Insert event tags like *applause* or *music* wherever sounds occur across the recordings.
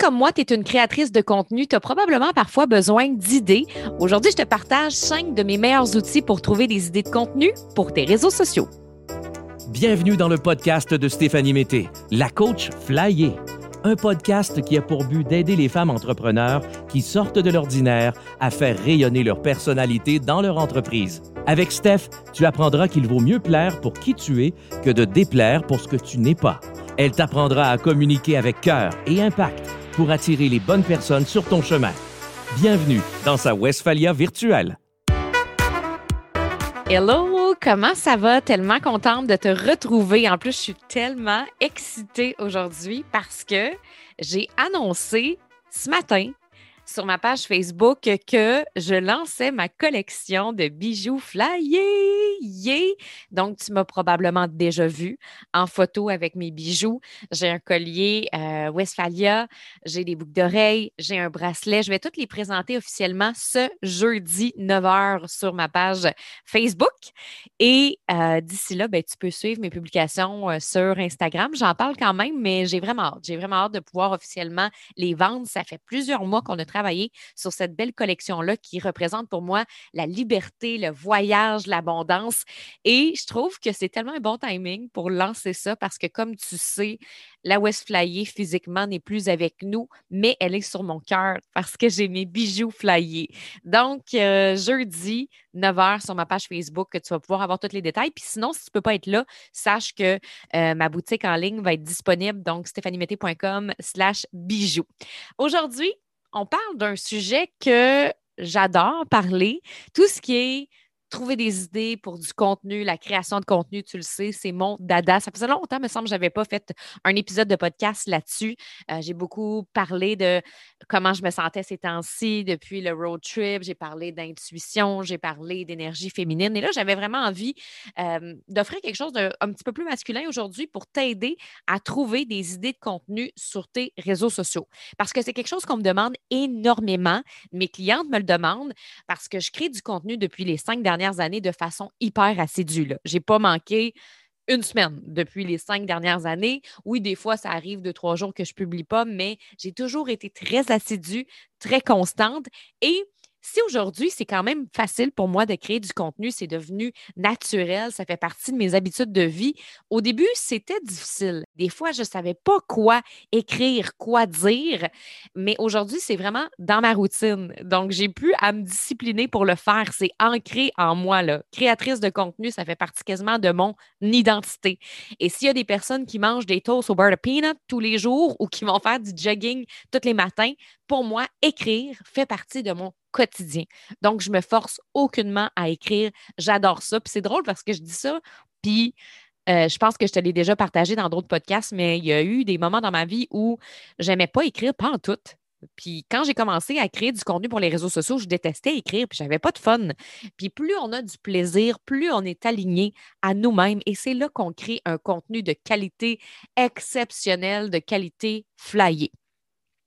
comme moi, tu es une créatrice de contenu, tu as probablement parfois besoin d'idées. Aujourd'hui, je te partage cinq de mes meilleurs outils pour trouver des idées de contenu pour tes réseaux sociaux. Bienvenue dans le podcast de Stéphanie Mété, la coach Flyer. Un podcast qui a pour but d'aider les femmes entrepreneurs qui sortent de l'ordinaire à faire rayonner leur personnalité dans leur entreprise. Avec Steph, tu apprendras qu'il vaut mieux plaire pour qui tu es que de déplaire pour ce que tu n'es pas. Elle t'apprendra à communiquer avec cœur et impact pour attirer les bonnes personnes sur ton chemin. Bienvenue dans sa Westphalia virtuelle. Hello, comment ça va? Tellement contente de te retrouver. En plus, je suis tellement excitée aujourd'hui parce que j'ai annoncé ce matin sur ma page Facebook que je lançais ma collection de bijoux flyés. Donc, tu m'as probablement déjà vu en photo avec mes bijoux. J'ai un collier euh, Westphalia, j'ai des boucles d'oreilles, j'ai un bracelet. Je vais toutes les présenter officiellement ce jeudi 9h sur ma page Facebook. Et euh, d'ici là, ben, tu peux suivre mes publications euh, sur Instagram. J'en parle quand même, mais j'ai vraiment hâte. J'ai vraiment hâte de pouvoir officiellement les vendre. Ça fait plusieurs mois qu'on a travaillé sur cette belle collection-là qui représente pour moi la liberté, le voyage, l'abondance. Et je trouve que c'est tellement un bon timing pour lancer ça parce que, comme tu sais, la West Flyer physiquement n'est plus avec nous, mais elle est sur mon cœur parce que j'ai mes bijoux flyés. Donc, euh, jeudi, 9h sur ma page Facebook, que tu vas pouvoir avoir tous les détails. Puis sinon, si tu ne peux pas être là, sache que euh, ma boutique en ligne va être disponible, donc stéphaniemete.com slash bijoux. Aujourd'hui, on parle d'un sujet que j'adore parler, tout ce qui est trouver des idées pour du contenu, la création de contenu, tu le sais, c'est mon dada. Ça faisait longtemps, me semble, que je n'avais pas fait un épisode de podcast là-dessus. Euh, j'ai beaucoup parlé de comment je me sentais ces temps-ci depuis le road trip. J'ai parlé d'intuition, j'ai parlé d'énergie féminine. Et là, j'avais vraiment envie euh, d'offrir quelque chose d'un petit peu plus masculin aujourd'hui pour t'aider à trouver des idées de contenu sur tes réseaux sociaux. Parce que c'est quelque chose qu'on me demande énormément. Mes clientes me le demandent parce que je crée du contenu depuis les cinq dernières années de façon hyper assidue. Je n'ai pas manqué une semaine depuis les cinq dernières années. Oui, des fois, ça arrive de trois jours que je ne publie pas, mais j'ai toujours été très assidue, très constante et si aujourd'hui, c'est quand même facile pour moi de créer du contenu, c'est devenu naturel, ça fait partie de mes habitudes de vie. Au début, c'était difficile. Des fois, je ne savais pas quoi écrire, quoi dire, mais aujourd'hui, c'est vraiment dans ma routine. Donc, j'ai pu à me discipliner pour le faire. C'est ancré en moi. Là. Créatrice de contenu, ça fait partie quasiment de mon identité. Et s'il y a des personnes qui mangent des toasts au beurre de peanut tous les jours ou qui vont faire du jogging tous les matins, pour moi, écrire fait partie de mon quotidien. Donc, je me force aucunement à écrire. J'adore ça. Puis c'est drôle parce que je dis ça, puis euh, je pense que je te l'ai déjà partagé dans d'autres podcasts, mais il y a eu des moments dans ma vie où j'aimais pas écrire, pas en tout. Puis quand j'ai commencé à créer du contenu pour les réseaux sociaux, je détestais écrire, puis j'avais pas de fun. Puis plus on a du plaisir, plus on est aligné à nous-mêmes. Et c'est là qu'on crée un contenu de qualité exceptionnelle, de qualité flyée.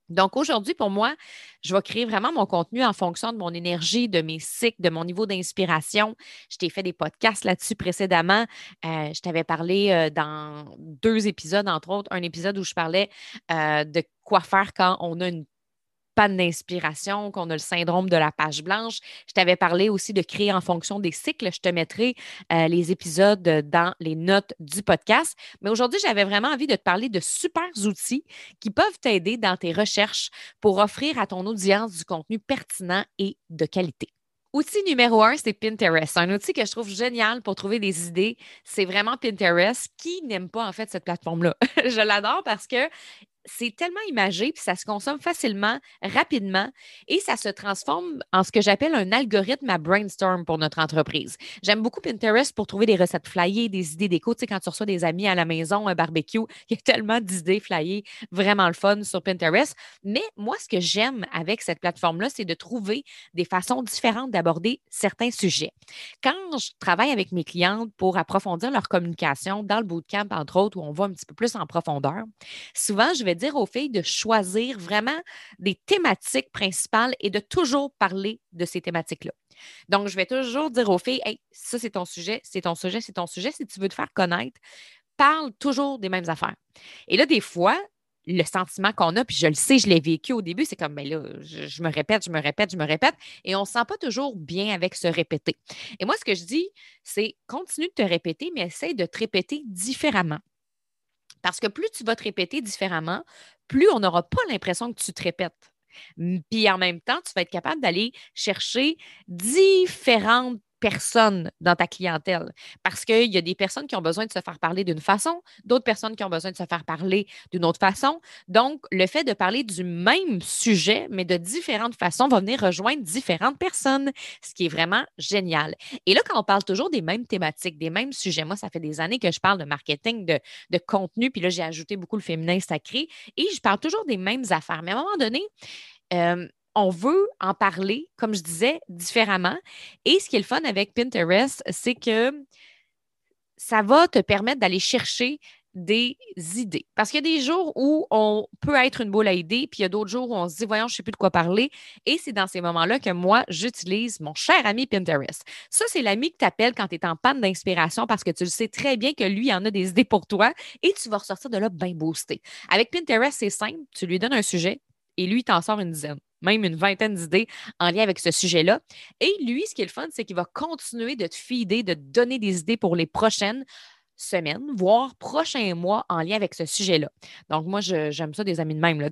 Donc aujourd'hui, pour moi, je vais créer vraiment mon contenu en fonction de mon énergie, de mes cycles, de mon niveau d'inspiration. Je t'ai fait des podcasts là-dessus précédemment. Euh, je t'avais parlé euh, dans deux épisodes, entre autres, un épisode où je parlais euh, de quoi faire quand on a une panne d'inspiration, qu'on a le syndrome de la page blanche. Je t'avais parlé aussi de créer en fonction des cycles. Je te mettrai euh, les épisodes dans les notes du podcast. Mais aujourd'hui, j'avais vraiment envie de te parler de super outils qui peuvent t'aider dans tes recherches pour offrir à ton audience du contenu pertinent et de qualité. Outil numéro un, c'est Pinterest. Un outil que je trouve génial pour trouver des idées. C'est vraiment Pinterest. Qui n'aime pas, en fait, cette plateforme-là? *laughs* je l'adore parce que c'est tellement imagé, puis ça se consomme facilement, rapidement, et ça se transforme en ce que j'appelle un algorithme à brainstorm pour notre entreprise. J'aime beaucoup Pinterest pour trouver des recettes flyées, des idées d'écho. Tu sais, quand tu reçois des amis à la maison, un barbecue, *laughs* il y a tellement d'idées flyées, vraiment le fun sur Pinterest. Mais moi, ce que j'aime avec cette plateforme-là, c'est de trouver des façons différentes d'aborder certains sujets. Quand je travaille avec mes clientes pour approfondir leur communication dans le bootcamp, entre autres, où on va un petit peu plus en profondeur, souvent, je vais dire aux filles de choisir vraiment des thématiques principales et de toujours parler de ces thématiques-là. Donc, je vais toujours dire aux filles, hey, ça, c'est ton sujet, c'est ton sujet, c'est ton sujet. Si tu veux te faire connaître, parle toujours des mêmes affaires. Et là, des fois, le sentiment qu'on a, puis je le sais, je l'ai vécu au début, c'est comme, mais ben là, je, me répète, je me répète, je me répète, et on ne se sent pas toujours bien avec se répéter. Et moi, ce que je dis, c'est continue de te répéter, mais essaye de te répéter différemment. Parce que plus tu vas te répéter différemment, plus on n'aura pas l'impression que tu te répètes. Puis en même temps, tu vas être capable d'aller chercher différentes personnes dans ta clientèle. Parce qu'il y a des personnes qui ont besoin de se faire parler d'une façon, d'autres personnes qui ont besoin de se faire parler d'une autre façon. Donc, le fait de parler du même sujet, mais de différentes façons, va venir rejoindre différentes personnes, ce qui est vraiment génial. Et là, quand on parle toujours des mêmes thématiques, des mêmes sujets, moi, ça fait des années que je parle de marketing, de, contenu, puis là, j'ai ajouté beaucoup le féminin sacré, et je parle toujours des mêmes affaires. Mais à un moment donné, euh, on veut en parler, comme je disais, différemment. Et ce qui est le fun avec Pinterest, c'est que ça va te permettre d'aller chercher des idées. Parce qu'il y a des jours où on peut être une boule à idées, puis il y a d'autres jours où on se dit, voyons, je ne sais plus de quoi parler. Et c'est dans ces moments-là que moi, j'utilise mon cher ami Pinterest. Ça, c'est l'ami que t'appelles quand tu es en panne d'inspiration parce que tu le sais très bien que lui, il en a des idées pour toi et tu vas ressortir de là bien boosté. Avec Pinterest, c'est simple. Tu lui donnes un sujet et lui, il t'en sort une dizaine même une vingtaine d'idées en lien avec ce sujet-là. Et lui, ce qui est le fun, c'est qu'il va continuer de te fider, de te donner des idées pour les prochaines semaines, voire prochains mois en lien avec ce sujet-là. Donc, moi, j'aime ça des amis de même.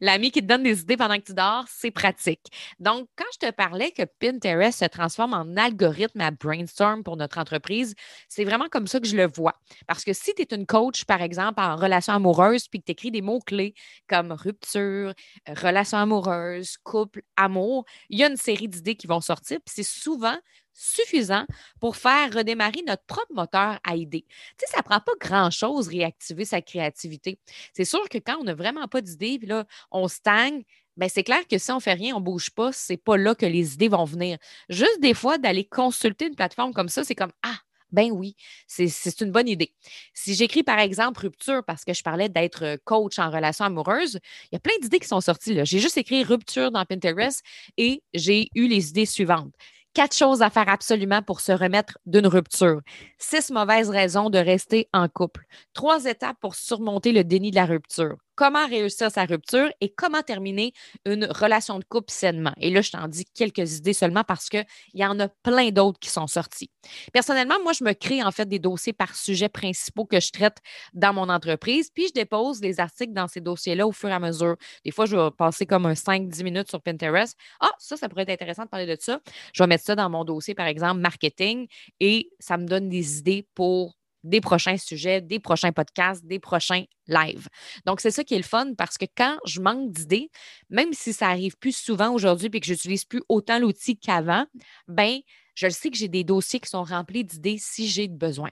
L'ami qui te donne des idées pendant que tu dors, c'est pratique. Donc, quand je te parlais que Pinterest se transforme en algorithme à brainstorm pour notre entreprise, c'est vraiment comme ça que je le vois. Parce que si tu es une coach, par exemple, en relation amoureuse, puis que tu écris des mots-clés comme rupture, relation amoureuse, couple, amour, il y a une série d'idées qui vont sortir. Puis c'est souvent suffisant pour faire redémarrer notre propre moteur à idées. Ça ne prend pas grand-chose réactiver sa créativité. C'est sûr que quand on n'a vraiment pas d'idées, puis là, on stagne, ben c'est clair que si on ne fait rien, on ne bouge pas, c'est pas là que les idées vont venir. Juste des fois, d'aller consulter une plateforme comme ça, c'est comme Ah, ben oui, c'est une bonne idée. Si j'écris par exemple rupture parce que je parlais d'être coach en relation amoureuse, il y a plein d'idées qui sont sorties. J'ai juste écrit rupture dans Pinterest et j'ai eu les idées suivantes. Quatre choses à faire absolument pour se remettre d'une rupture. Six mauvaises raisons de rester en couple. Trois étapes pour surmonter le déni de la rupture comment réussir sa rupture et comment terminer une relation de couple sainement. Et là, je t'en dis quelques idées seulement parce qu'il y en a plein d'autres qui sont sorties. Personnellement, moi, je me crée en fait des dossiers par sujet principaux que je traite dans mon entreprise, puis je dépose les articles dans ces dossiers-là au fur et à mesure. Des fois, je vais passer comme un 5-10 minutes sur Pinterest. Ah, ça, ça pourrait être intéressant de parler de ça. Je vais mettre ça dans mon dossier, par exemple, marketing, et ça me donne des idées pour des prochains sujets, des prochains podcasts, des prochains lives. Donc, c'est ça qui est le fun parce que quand je manque d'idées, même si ça arrive plus souvent aujourd'hui et que j'utilise plus autant l'outil qu'avant, ben je sais que j'ai des dossiers qui sont remplis d'idées si j'ai besoin.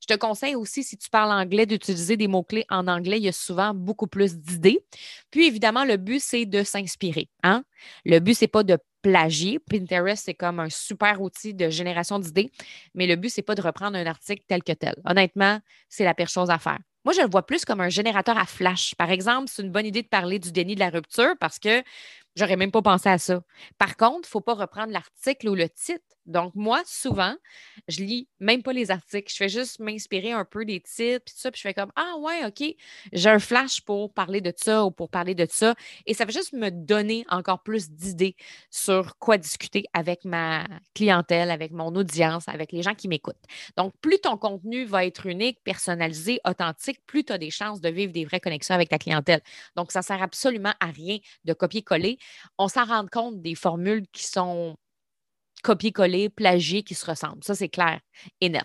Je te conseille aussi, si tu parles anglais, d'utiliser des mots-clés en anglais. Il y a souvent beaucoup plus d'idées. Puis, évidemment, le but, c'est de s'inspirer. Hein? Le but, c'est pas de plagier. Pinterest, c'est comme un super outil de génération d'idées, mais le but, c'est pas de reprendre un article tel que tel. Honnêtement, c'est la pire chose à faire. Moi, je le vois plus comme un générateur à flash. Par exemple, c'est une bonne idée de parler du déni de la rupture parce que j'aurais même pas pensé à ça. Par contre, il ne faut pas reprendre l'article ou le titre donc, moi, souvent, je lis même pas les articles. Je fais juste m'inspirer un peu des titres, puis ça, puis je fais comme Ah ouais, OK, j'ai un flash pour parler de ça ou pour parler de ça. Et ça va juste me donner encore plus d'idées sur quoi discuter avec ma clientèle, avec mon audience, avec les gens qui m'écoutent. Donc, plus ton contenu va être unique, personnalisé, authentique, plus tu as des chances de vivre des vraies connexions avec ta clientèle. Donc, ça ne sert absolument à rien de copier-coller. On s'en rend compte des formules qui sont copier-coller, plagier qui se ressemblent. Ça, c'est clair et net.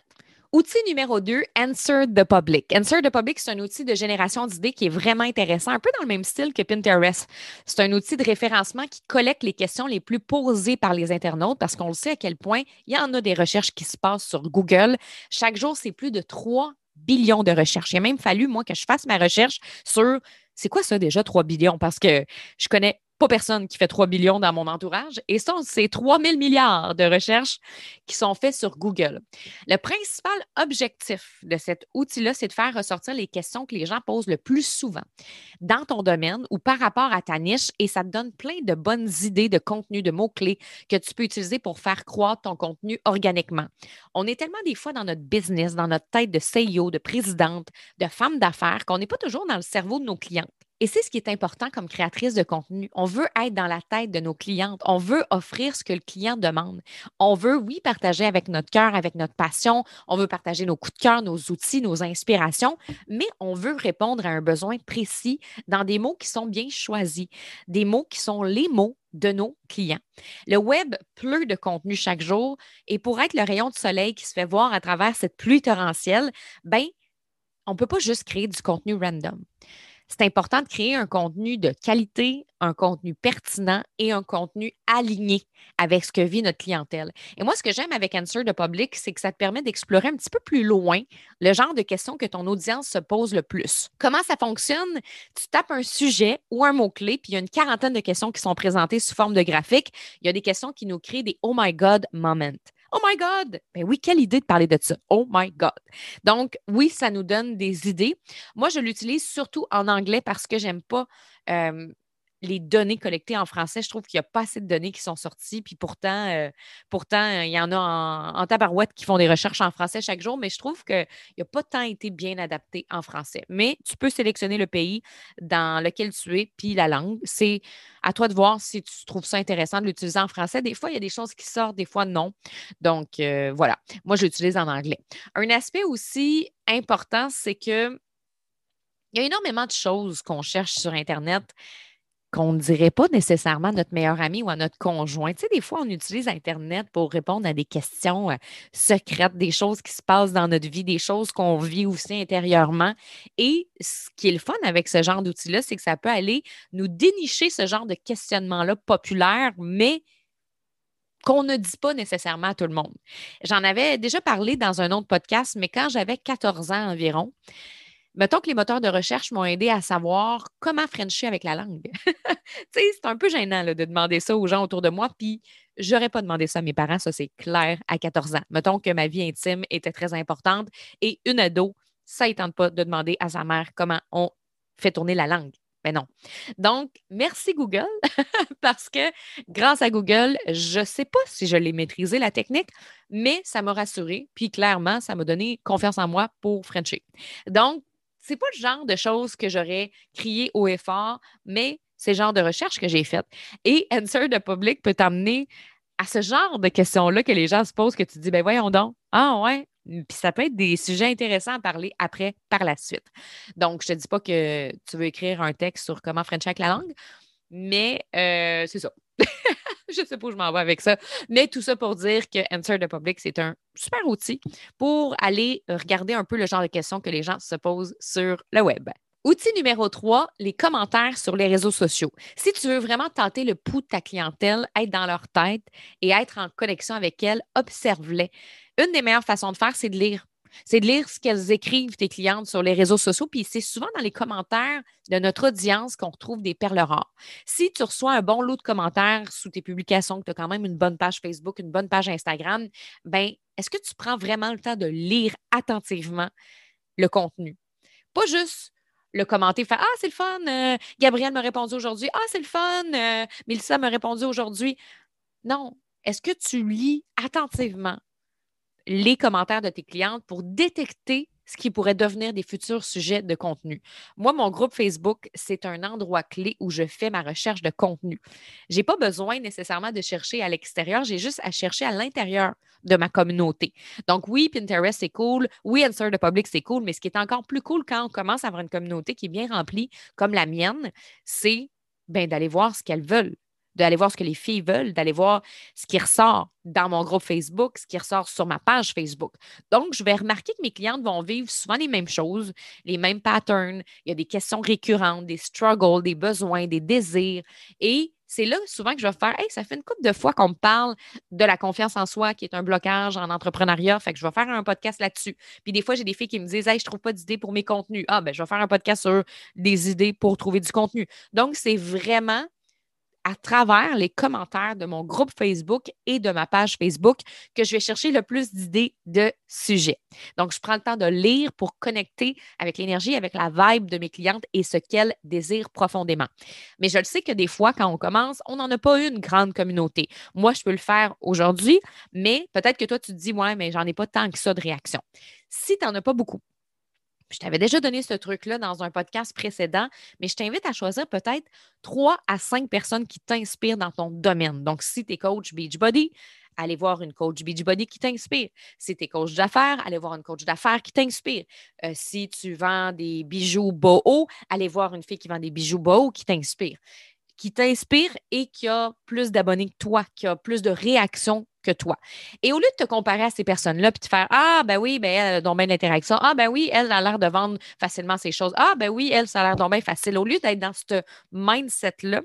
Outil numéro 2, Answer the Public. Answer the Public, c'est un outil de génération d'idées qui est vraiment intéressant, un peu dans le même style que Pinterest. C'est un outil de référencement qui collecte les questions les plus posées par les internautes parce qu'on le sait à quel point il y en a des recherches qui se passent sur Google. Chaque jour, c'est plus de 3 billions de recherches. Il a même fallu, moi, que je fasse ma recherche sur c'est quoi ça déjà, 3 billions? Parce que je connais personne qui fait 3 billions dans mon entourage. Et ça, c'est 3 000 milliards de recherches qui sont faites sur Google. Le principal objectif de cet outil-là, c'est de faire ressortir les questions que les gens posent le plus souvent dans ton domaine ou par rapport à ta niche et ça te donne plein de bonnes idées de contenu, de mots-clés que tu peux utiliser pour faire croître ton contenu organiquement. On est tellement des fois dans notre business, dans notre tête de CEO, de présidente, de femme d'affaires qu'on n'est pas toujours dans le cerveau de nos clientes. Et c'est ce qui est important comme créatrice de contenu. On veut être dans la tête de nos clientes. On veut offrir ce que le client demande. On veut, oui, partager avec notre cœur, avec notre passion. On veut partager nos coups de cœur, nos outils, nos inspirations, mais on veut répondre à un besoin précis dans des mots qui sont bien choisis, des mots qui sont les mots de nos clients. Le web pleut de contenu chaque jour et pour être le rayon de soleil qui se fait voir à travers cette pluie torrentielle, ben, on ne peut pas juste créer du contenu random c'est important de créer un contenu de qualité, un contenu pertinent et un contenu aligné avec ce que vit notre clientèle. Et moi, ce que j'aime avec Answer de Public, c'est que ça te permet d'explorer un petit peu plus loin le genre de questions que ton audience se pose le plus. Comment ça fonctionne? Tu tapes un sujet ou un mot-clé, puis il y a une quarantaine de questions qui sont présentées sous forme de graphique. Il y a des questions qui nous créent des Oh my God moments. Oh my God! Ben oui, quelle idée de parler de ça. Oh my God. Donc, oui, ça nous donne des idées. Moi, je l'utilise surtout en anglais parce que j'aime pas euh, les données collectées en français, je trouve qu'il n'y a pas assez de données qui sont sorties. Puis pourtant, euh, pourtant il y en a en, en, tabarouette qui font des recherches en français chaque jour, mais je trouve qu'il n'a pas tant été bien adapté en français. Mais tu peux sélectionner le pays dans lequel tu es, puis la langue. C'est à toi de voir si tu trouves ça intéressant de l'utiliser en français. Des fois, il y a des choses qui sortent, des fois, non. Donc, euh, voilà. Moi, je l'utilise en anglais. Un aspect aussi important, c'est que il y a énormément de choses qu'on cherche sur Internet qu'on ne dirait pas nécessairement à notre meilleur ami ou à notre conjoint. Tu sais, des fois, on utilise Internet pour répondre à des questions euh, secrètes, des choses qui se passent dans notre vie, des choses qu'on vit aussi intérieurement. Et ce qui est le fun avec ce genre d'outil-là, c'est que ça peut aller nous dénicher ce genre de questionnement-là populaire, mais qu'on ne dit pas nécessairement à tout le monde. J'en avais déjà parlé dans un autre podcast, mais quand j'avais 14 ans environ, mettons que les moteurs de recherche m'ont aidé à savoir comment Frencher avec la langue. *laughs* c'est un peu gênant de demander ça aux gens autour de moi, puis j'aurais pas demandé ça à mes parents, ça c'est clair, à 14 ans. Mettons que ma vie intime était très importante et une ado, ça ne tente pas de demander à sa mère comment on fait tourner la langue. Mais non. Donc, merci Google, *laughs* parce que grâce à Google, je ne sais pas si je l'ai maîtrisé, la technique, mais ça m'a rassuré, puis clairement, ça m'a donné confiance en moi pour Frencher. Donc, c'est pas le genre de choses que j'aurais crié haut et fort, mais c'est le genre de recherche que j'ai faite. Et Answer the Public peut t'amener à ce genre de questions-là que les gens se posent, que tu dis, ben voyons donc, ah ouais, puis ça peut être des sujets intéressants à parler après, par la suite. Donc, je te dis pas que tu veux écrire un texte sur comment French la langue, mais euh, c'est ça. *laughs* *laughs* je ne sais pas où je m'en vais avec ça. Mais tout ça pour dire que Answer the Public, c'est un super outil pour aller regarder un peu le genre de questions que les gens se posent sur le web. Outil numéro 3, les commentaires sur les réseaux sociaux. Si tu veux vraiment tenter le pouls de ta clientèle, être dans leur tête et être en connexion avec elle, observe-les. Une des meilleures façons de faire, c'est de lire c'est de lire ce qu'elles écrivent, tes clientes, sur les réseaux sociaux. Puis c'est souvent dans les commentaires de notre audience qu'on retrouve des perles rares. Si tu reçois un bon lot de commentaires sous tes publications, que tu as quand même une bonne page Facebook, une bonne page Instagram, ben est-ce que tu prends vraiment le temps de lire attentivement le contenu? Pas juste le commenter, faire Ah, c'est le fun, euh, Gabriel m'a répondu aujourd'hui. Ah, c'est le fun, euh, Mélissa m'a répondu aujourd'hui. Non. Est-ce que tu lis attentivement les commentaires de tes clientes pour détecter ce qui pourrait devenir des futurs sujets de contenu. Moi, mon groupe Facebook, c'est un endroit clé où je fais ma recherche de contenu. Je n'ai pas besoin nécessairement de chercher à l'extérieur, j'ai juste à chercher à l'intérieur de ma communauté. Donc oui, Pinterest, c'est cool. Oui, Answer the Public, c'est cool. Mais ce qui est encore plus cool quand on commence à avoir une communauté qui est bien remplie, comme la mienne, c'est ben, d'aller voir ce qu'elles veulent d'aller voir ce que les filles veulent, d'aller voir ce qui ressort dans mon groupe Facebook, ce qui ressort sur ma page Facebook. Donc, je vais remarquer que mes clientes vont vivre souvent les mêmes choses, les mêmes patterns. Il y a des questions récurrentes, des struggles, des besoins, des désirs. Et c'est là souvent que je vais faire Hey, ça fait une couple de fois qu'on me parle de la confiance en soi qui est un blocage en entrepreneuriat. Fait que je vais faire un podcast là-dessus. Puis des fois, j'ai des filles qui me disent Hey, je trouve pas d'idées pour mes contenus. Ah, ben, je vais faire un podcast sur des idées pour trouver du contenu. Donc, c'est vraiment à travers les commentaires de mon groupe Facebook et de ma page Facebook que je vais chercher le plus d'idées de sujets. Donc, je prends le temps de lire pour connecter avec l'énergie, avec la vibe de mes clientes et ce qu'elles désirent profondément. Mais je le sais que des fois, quand on commence, on n'en a pas une grande communauté. Moi, je peux le faire aujourd'hui, mais peut-être que toi, tu te dis, ouais, mais j'en ai pas tant que ça de réaction. Si tu n'en as pas beaucoup, je t'avais déjà donné ce truc-là dans un podcast précédent, mais je t'invite à choisir peut-être trois à cinq personnes qui t'inspirent dans ton domaine. Donc, si tu es coach Beachbody, allez voir une coach Beachbody qui t'inspire. Si tu es coach d'affaires, allez voir une coach d'affaires qui t'inspire. Euh, si tu vends des bijoux boho, allez voir une fille qui vend des bijoux boho qui t'inspire qui t'inspire et qui a plus d'abonnés que toi, qui a plus de réactions que toi. Et au lieu de te comparer à ces personnes-là, puis de faire Ah, ben oui, ben elle a bien d'interaction. Ah, ben oui, elle a l'air de vendre facilement ses choses. Ah, ben oui, elle, ça a l'air donc bien facile. Au lieu d'être dans ce mindset-là,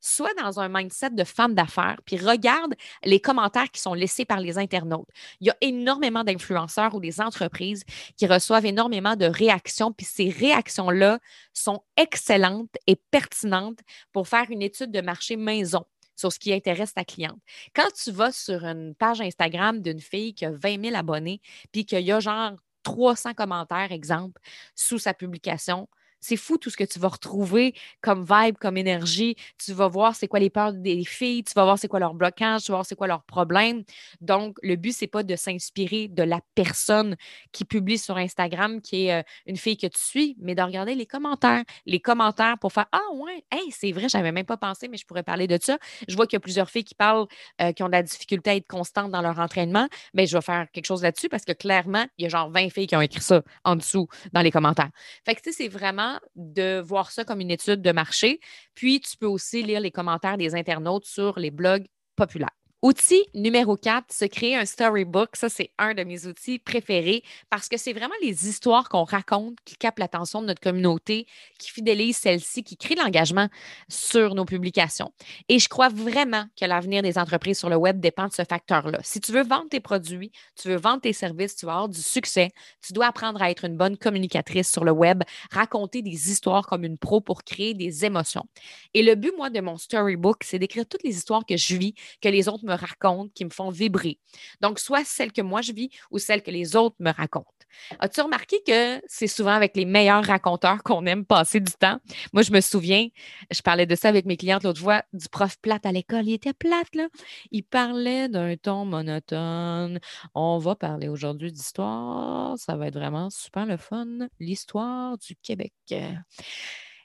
soit dans un mindset de femme d'affaires, puis regarde les commentaires qui sont laissés par les internautes. Il y a énormément d'influenceurs ou des entreprises qui reçoivent énormément de réactions, puis ces réactions-là sont excellentes et pertinentes pour faire une étude de marché maison sur ce qui intéresse ta cliente. Quand tu vas sur une page Instagram d'une fille qui a 20 000 abonnés, puis qu'il y a genre 300 commentaires, exemple, sous sa publication, c'est fou tout ce que tu vas retrouver comme vibe, comme énergie. Tu vas voir c'est quoi les peurs des filles, tu vas voir c'est quoi leur blocage, tu vas voir c'est quoi leurs problèmes. Donc, le but, c'est pas de s'inspirer de la personne qui publie sur Instagram, qui est euh, une fille que tu suis, mais de regarder les commentaires. Les commentaires pour faire Ah ouais, hey, c'est vrai, j'avais même pas pensé, mais je pourrais parler de ça. Je vois qu'il y a plusieurs filles qui parlent, euh, qui ont de la difficulté à être constantes dans leur entraînement. Mais je vais faire quelque chose là-dessus parce que clairement, il y a genre 20 filles qui ont écrit ça en dessous dans les commentaires. Fait que tu sais, c'est vraiment de voir ça comme une étude de marché. Puis, tu peux aussi lire les commentaires des internautes sur les blogs populaires. Outil numéro 4, se créer un storybook. Ça, c'est un de mes outils préférés parce que c'est vraiment les histoires qu'on raconte qui captent l'attention de notre communauté, qui fidélisent celle-ci, qui créent l'engagement sur nos publications. Et je crois vraiment que l'avenir des entreprises sur le web dépend de ce facteur-là. Si tu veux vendre tes produits, tu veux vendre tes services, tu veux avoir du succès, tu dois apprendre à être une bonne communicatrice sur le web, raconter des histoires comme une pro pour créer des émotions. Et le but, moi, de mon storybook, c'est d'écrire toutes les histoires que je vis, que les autres me racontent, qui me font vibrer. Donc, soit celles que moi je vis ou celles que les autres me racontent. As-tu remarqué que c'est souvent avec les meilleurs raconteurs qu'on aime passer du temps? Moi, je me souviens, je parlais de ça avec mes clientes l'autre fois, du prof plate à l'école. Il était plate, là. Il parlait d'un ton monotone. On va parler aujourd'hui d'histoire. Ça va être vraiment super le fun. L'histoire du Québec.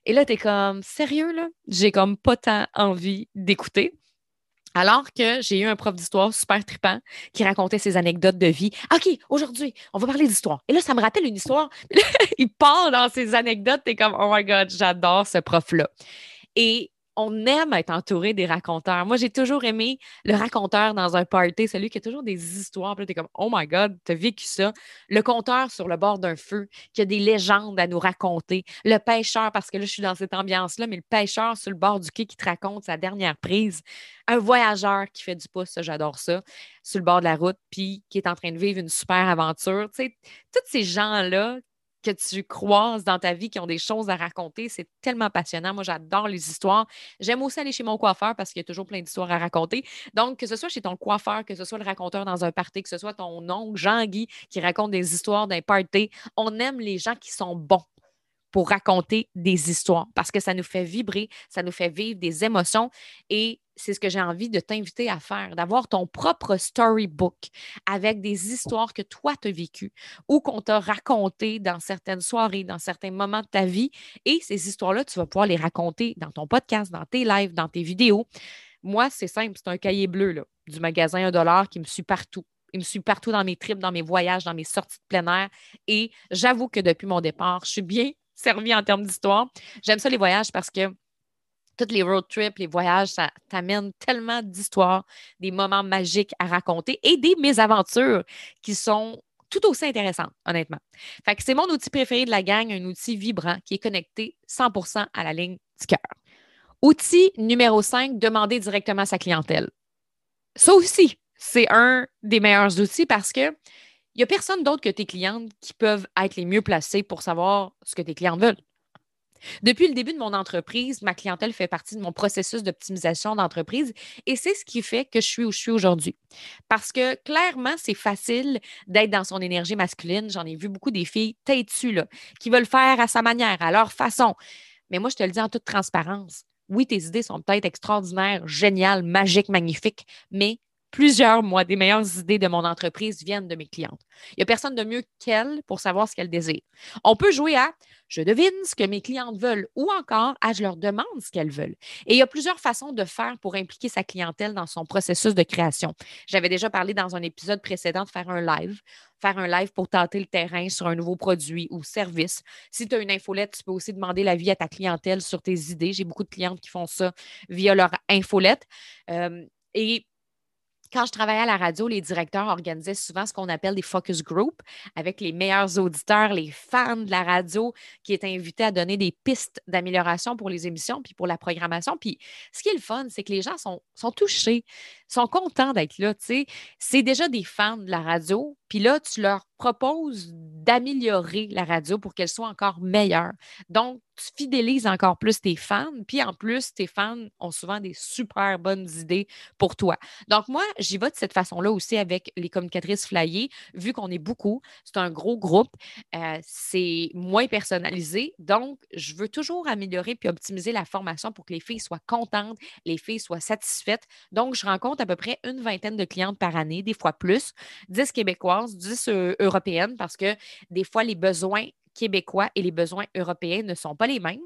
Et là, tu es comme, sérieux, là? J'ai comme pas tant envie d'écouter. Alors que j'ai eu un prof d'histoire super tripant qui racontait ses anecdotes de vie. OK, aujourd'hui, on va parler d'histoire. Et là, ça me rappelle une histoire. *laughs* il parle dans ses anecdotes. T'es comme, oh my God, j'adore ce prof-là. Et on aime être entouré des raconteurs. Moi, j'ai toujours aimé le raconteur dans un party, celui qui a toujours des histoires. Puis tu es comme, oh my God, tu as vécu ça. Le conteur sur le bord d'un feu, qui a des légendes à nous raconter. Le pêcheur, parce que là, je suis dans cette ambiance-là, mais le pêcheur sur le bord du quai qui te raconte sa dernière prise. Un voyageur qui fait du pouce, j'adore ça, sur le bord de la route, puis qui est en train de vivre une super aventure. Tu sais, tous ces gens-là que tu croises dans ta vie qui ont des choses à raconter. C'est tellement passionnant. Moi, j'adore les histoires. J'aime aussi aller chez mon coiffeur parce qu'il y a toujours plein d'histoires à raconter. Donc, que ce soit chez ton coiffeur, que ce soit le raconteur dans un party, que ce soit ton oncle Jean-Guy qui raconte des histoires d'un party, on aime les gens qui sont bons pour raconter des histoires parce que ça nous fait vibrer, ça nous fait vivre des émotions et c'est ce que j'ai envie de t'inviter à faire, d'avoir ton propre storybook avec des histoires que toi tu as vécues ou qu'on t'a racontées dans certaines soirées, dans certains moments de ta vie. Et ces histoires-là, tu vas pouvoir les raconter dans ton podcast, dans tes lives, dans tes vidéos. Moi, c'est simple, c'est un cahier bleu là, du magasin 1 dollar qui me suit partout. Il me suit partout dans mes trips, dans mes voyages, dans mes sorties de plein air. Et j'avoue que depuis mon départ, je suis bien servi en termes d'histoire. J'aime ça les voyages parce que tous les road trips, les voyages, ça t'amène tellement d'histoires, des moments magiques à raconter et des mésaventures qui sont tout aussi intéressantes, honnêtement. Fait que c'est mon outil préféré de la gang, un outil vibrant qui est connecté 100% à la ligne du cœur. Outil numéro 5, demander directement à sa clientèle. Ça aussi, c'est un des meilleurs outils parce que il n'y a personne d'autre que tes clientes qui peuvent être les mieux placées pour savoir ce que tes clientes veulent. Depuis le début de mon entreprise, ma clientèle fait partie de mon processus d'optimisation d'entreprise et c'est ce qui fait que je suis où je suis aujourd'hui. Parce que clairement, c'est facile d'être dans son énergie masculine. J'en ai vu beaucoup des filles têtues là, qui veulent faire à sa manière, à leur façon. Mais moi, je te le dis en toute transparence. Oui, tes idées sont peut-être extraordinaires, géniales, magiques, magnifiques, mais plusieurs, moi, des meilleures idées de mon entreprise viennent de mes clientes. Il n'y a personne de mieux qu'elles pour savoir ce qu'elles désirent. On peut jouer à je devine ce que mes clientes veulent ou encore à je leur demande ce qu'elles veulent. Et il y a plusieurs façons de faire pour impliquer sa clientèle dans son processus de création. J'avais déjà parlé dans un épisode précédent de faire un live, faire un live pour tenter le terrain sur un nouveau produit ou service. Si tu as une infolette, tu peux aussi demander l'avis à ta clientèle sur tes idées. J'ai beaucoup de clientes qui font ça via leur infolette. Euh, et quand je travaillais à la radio, les directeurs organisaient souvent ce qu'on appelle des focus groups avec les meilleurs auditeurs, les fans de la radio qui étaient invités à donner des pistes d'amélioration pour les émissions puis pour la programmation. Puis ce qui est le fun, c'est que les gens sont, sont touchés, sont contents d'être là. C'est déjà des fans de la radio. Puis là, tu leur proposes d'améliorer la radio pour qu'elle soit encore meilleure. Donc, tu fidélises encore plus tes fans. Puis en plus, tes fans ont souvent des super bonnes idées pour toi. Donc, moi, j'y vais de cette façon-là aussi avec les communicatrices flyées, vu qu'on est beaucoup. C'est un gros groupe. Euh, c'est moins personnalisé. Donc, je veux toujours améliorer puis optimiser la formation pour que les filles soient contentes, les filles soient satisfaites. Donc, je rencontre à peu près une vingtaine de clientes par année, des fois plus, 10 québécoises, 10 euh, européennes, parce que des fois, les besoins québécois et les besoins européens ne sont pas les mêmes.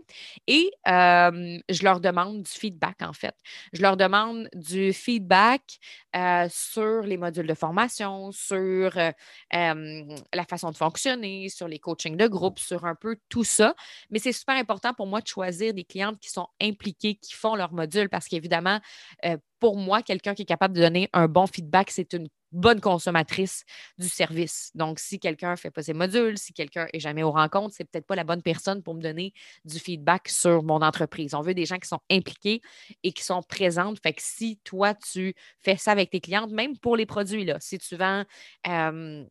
Et je leur demande du feedback, en fait. Je leur demande du feedback euh, sur les modules de formation, sur euh, la façon de fonctionner, sur les coachings de groupe, sur un peu tout ça. Mais c'est super important pour moi de choisir des clientes qui sont impliquées, qui font leur module, parce qu'évidemment, pour moi, quelqu'un qui est capable de donner un bon feedback, c'est une bonne consommatrice du service. Donc, si quelqu'un ne fait pas ses modules, si quelqu'un n'est jamais au rencontre, c'est peut-être pas la bonne personne pour me donner du feedback sur mon entreprise. On veut des gens qui sont impliqués et qui sont présentes. Fait que si toi, tu fais ça avec tes clientes, même pour les produits, si tu vends euh,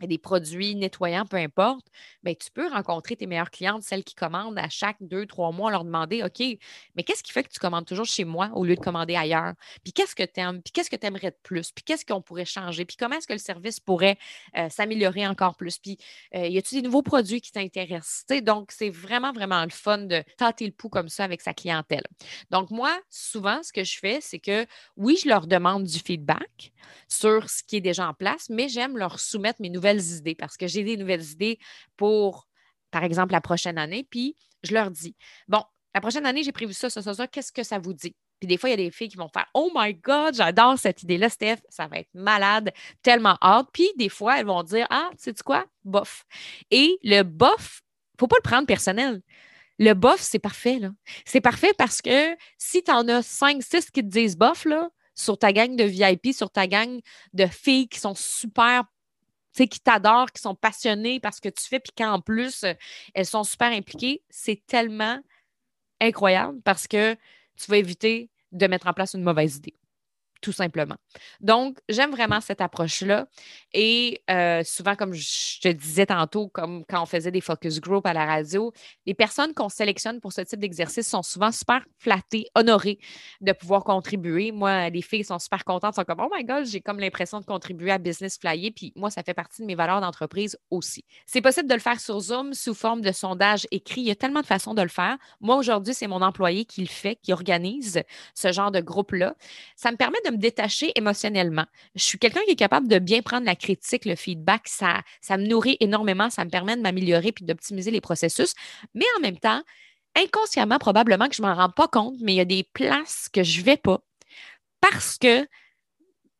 des produits nettoyants, peu importe, bien, tu peux rencontrer tes meilleures clientes, celles qui commandent à chaque deux, trois mois, leur demander OK, mais qu'est-ce qui fait que tu commandes toujours chez moi au lieu de commander ailleurs? Puis qu'est-ce que tu aimes? Puis qu'est-ce que tu aimerais de plus? Puis qu'est-ce qu'on pourrait changer? Puis comment est-ce que le service pourrait euh, s'améliorer encore plus? Puis euh, y a-t-il des nouveaux produits qui t'intéressent? Donc, c'est vraiment, vraiment le fun de tâter le pouls comme ça avec sa clientèle. Donc, moi, souvent, ce que je fais, c'est que oui, je leur demande du feedback sur ce qui est déjà en place, mais j'aime leur soumettre mes nouvelles idées parce que j'ai des nouvelles idées pour, par exemple, la prochaine année. Puis je leur dis, bon, la prochaine année, j'ai prévu ça, ça, ça, ça, qu'est-ce que ça vous dit? Puis des fois, il y a des filles qui vont faire Oh my God, j'adore cette idée-là, Steph, ça va être malade, tellement hâte. Puis des fois, elles vont dire Ah, sais-tu quoi? Bof. Et le bof, il ne faut pas le prendre personnel. Le bof, c'est parfait. Là. C'est parfait parce que si tu en as 5, 6 qui te disent bof, là, sur ta gang de VIP, sur ta gang de filles qui sont super qui t'adorent, qui sont passionnées parce que tu fais, puis qu'en plus, euh, elles sont super impliquées, c'est tellement incroyable parce que tu vas éviter de mettre en place une mauvaise idée tout simplement. Donc, j'aime vraiment cette approche-là. Et euh, souvent, comme je te disais tantôt, comme quand on faisait des focus group à la radio, les personnes qu'on sélectionne pour ce type d'exercice sont souvent super flattées, honorées de pouvoir contribuer. Moi, les filles sont super contentes, sont comme Oh my God, j'ai comme l'impression de contribuer à Business Flyer. Puis moi, ça fait partie de mes valeurs d'entreprise aussi. C'est possible de le faire sur Zoom sous forme de sondage écrit. Il y a tellement de façons de le faire. Moi, aujourd'hui, c'est mon employé qui le fait, qui organise ce genre de groupe-là. Ça me permet de me détacher émotionnellement. Je suis quelqu'un qui est capable de bien prendre la critique, le feedback. Ça, ça me nourrit énormément. Ça me permet de m'améliorer puis d'optimiser les processus. Mais en même temps, inconsciemment, probablement que je ne m'en rends pas compte, mais il y a des places que je ne vais pas parce que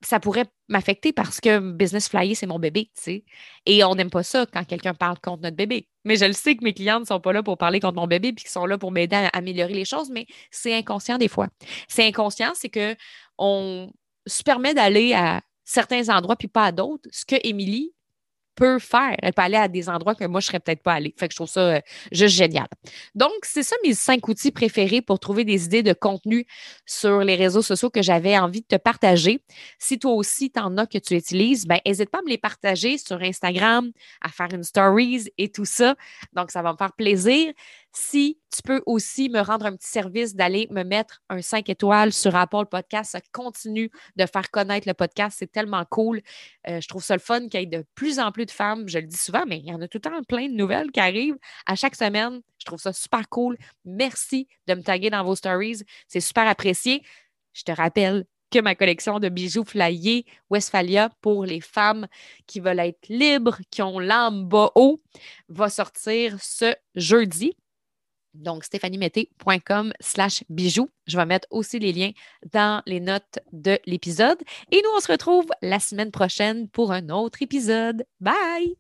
ça pourrait m'affecter parce que Business Flyer, c'est mon bébé, tu sais. Et on n'aime pas ça quand quelqu'un parle contre notre bébé. Mais je le sais que mes clients ne sont pas là pour parler contre mon bébé puis qu'ils sont là pour m'aider à améliorer les choses, mais c'est inconscient des fois. C'est inconscient, c'est que on se permet d'aller à certains endroits puis pas à d'autres. Ce que Émilie peut faire. Elle peut aller à des endroits que moi, je ne serais peut-être pas allée. Fait que je trouve ça euh, juste génial. Donc, c'est ça mes cinq outils préférés pour trouver des idées de contenu sur les réseaux sociaux que j'avais envie de te partager. Si toi aussi, tu en as que tu utilises, ben n'hésite pas à me les partager sur Instagram, à faire une stories et tout ça. Donc, ça va me faire plaisir. Si tu peux aussi me rendre un petit service d'aller me mettre un 5 étoiles sur Apple Podcast, ça continue de faire connaître le podcast. C'est tellement cool. Euh, je trouve ça le fun qu'il y ait de plus en plus de femmes. Je le dis souvent, mais il y en a tout le temps plein de nouvelles qui arrivent à chaque semaine. Je trouve ça super cool. Merci de me taguer dans vos stories. C'est super apprécié. Je te rappelle que ma collection de bijoux flyés Westphalia pour les femmes qui veulent être libres, qui ont l'âme bas haut, va sortir ce jeudi. Donc, stéphaniemété.com slash bijoux. Je vais mettre aussi les liens dans les notes de l'épisode. Et nous, on se retrouve la semaine prochaine pour un autre épisode. Bye!